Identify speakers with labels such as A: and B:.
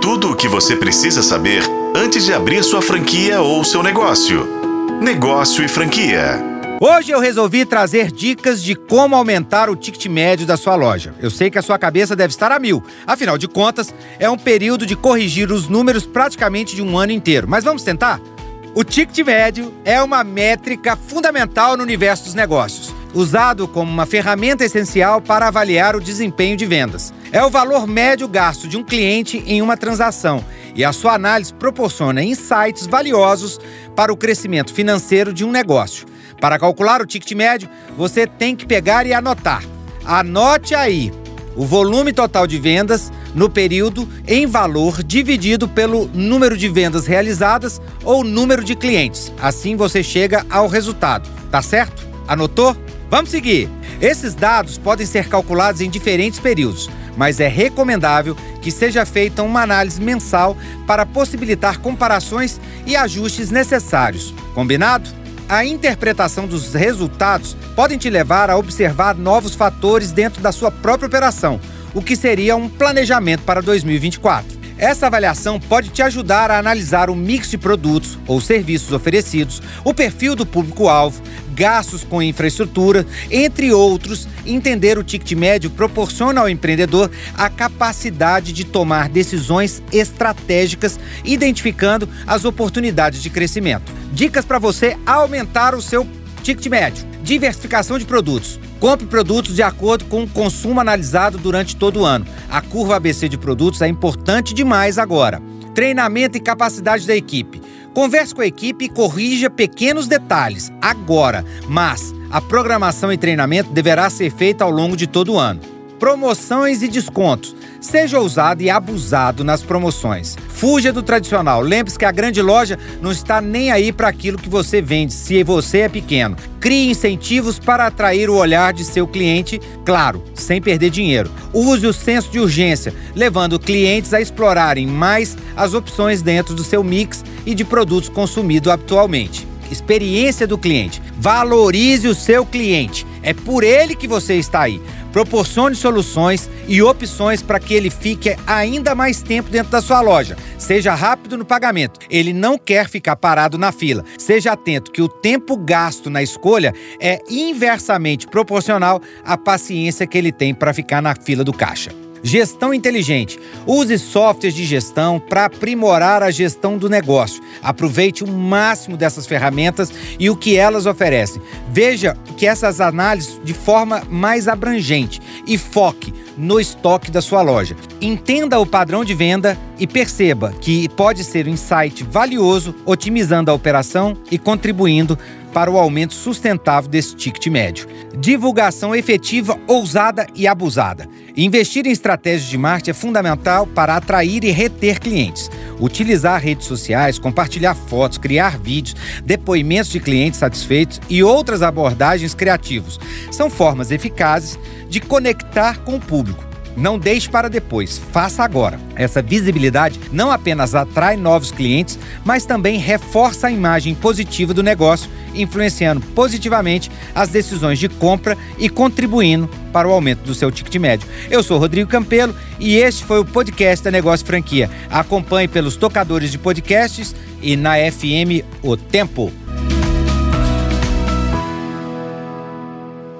A: Tudo o que você precisa saber antes de abrir sua franquia ou seu negócio. Negócio e franquia.
B: Hoje eu resolvi trazer dicas de como aumentar o ticket médio da sua loja. Eu sei que a sua cabeça deve estar a mil, afinal de contas, é um período de corrigir os números praticamente de um ano inteiro. Mas vamos tentar? O ticket médio é uma métrica fundamental no universo dos negócios, usado como uma ferramenta essencial para avaliar o desempenho de vendas. É o valor médio gasto de um cliente em uma transação e a sua análise proporciona insights valiosos para o crescimento financeiro de um negócio. Para calcular o ticket médio, você tem que pegar e anotar. Anote aí o volume total de vendas no período em valor dividido pelo número de vendas realizadas ou número de clientes. Assim você chega ao resultado. Tá certo? Anotou? Vamos seguir. Esses dados podem ser calculados em diferentes períodos, mas é recomendável que seja feita uma análise mensal para possibilitar comparações e ajustes necessários. Combinado? a interpretação dos resultados podem te levar a observar novos fatores dentro da sua própria operação, o que seria um planejamento para 2024. Essa avaliação pode te ajudar a analisar o mix de produtos ou serviços oferecidos, o perfil do público-alvo, gastos com infraestrutura, entre outros. Entender o ticket médio proporciona ao empreendedor a capacidade de tomar decisões estratégicas, identificando as oportunidades de crescimento. Dicas para você aumentar o seu ticket médio. Diversificação de produtos. Compre produtos de acordo com o consumo analisado durante todo o ano. A curva ABC de produtos é importante demais agora. Treinamento e capacidade da equipe. Converse com a equipe e corrija pequenos detalhes agora, mas a programação e treinamento deverá ser feita ao longo de todo o ano promoções e descontos. Seja ousado e abusado nas promoções. Fuja do tradicional. Lembre-se que a grande loja não está nem aí para aquilo que você vende, se você é pequeno. Crie incentivos para atrair o olhar de seu cliente, claro, sem perder dinheiro. Use o senso de urgência, levando clientes a explorarem mais as opções dentro do seu mix e de produtos consumidos atualmente experiência do cliente. Valorize o seu cliente. É por ele que você está aí. Proporcione soluções e opções para que ele fique ainda mais tempo dentro da sua loja. Seja rápido no pagamento. Ele não quer ficar parado na fila. Seja atento que o tempo gasto na escolha é inversamente proporcional à paciência que ele tem para ficar na fila do caixa. Gestão inteligente. Use softwares de gestão para aprimorar a gestão do negócio. Aproveite o máximo dessas ferramentas e o que elas oferecem. Veja que essas análises de forma mais abrangente e foque no estoque da sua loja. Entenda o padrão de venda e perceba que pode ser um insight valioso, otimizando a operação e contribuindo para o aumento sustentável desse ticket médio. Divulgação efetiva, ousada e abusada. Investir em estratégias de marketing é fundamental para atrair e reter clientes. Utilizar redes sociais, compartilhar fotos, criar vídeos, depoimentos de clientes satisfeitos e outras abordagens criativas são formas eficazes de conectar com o público não deixe para depois, faça agora. Essa visibilidade não apenas atrai novos clientes, mas também reforça a imagem positiva do negócio, influenciando positivamente as decisões de compra e contribuindo para o aumento do seu ticket médio. Eu sou Rodrigo Campelo e este foi o podcast da Negócio Franquia. Acompanhe pelos tocadores de podcasts e na FM O Tempo.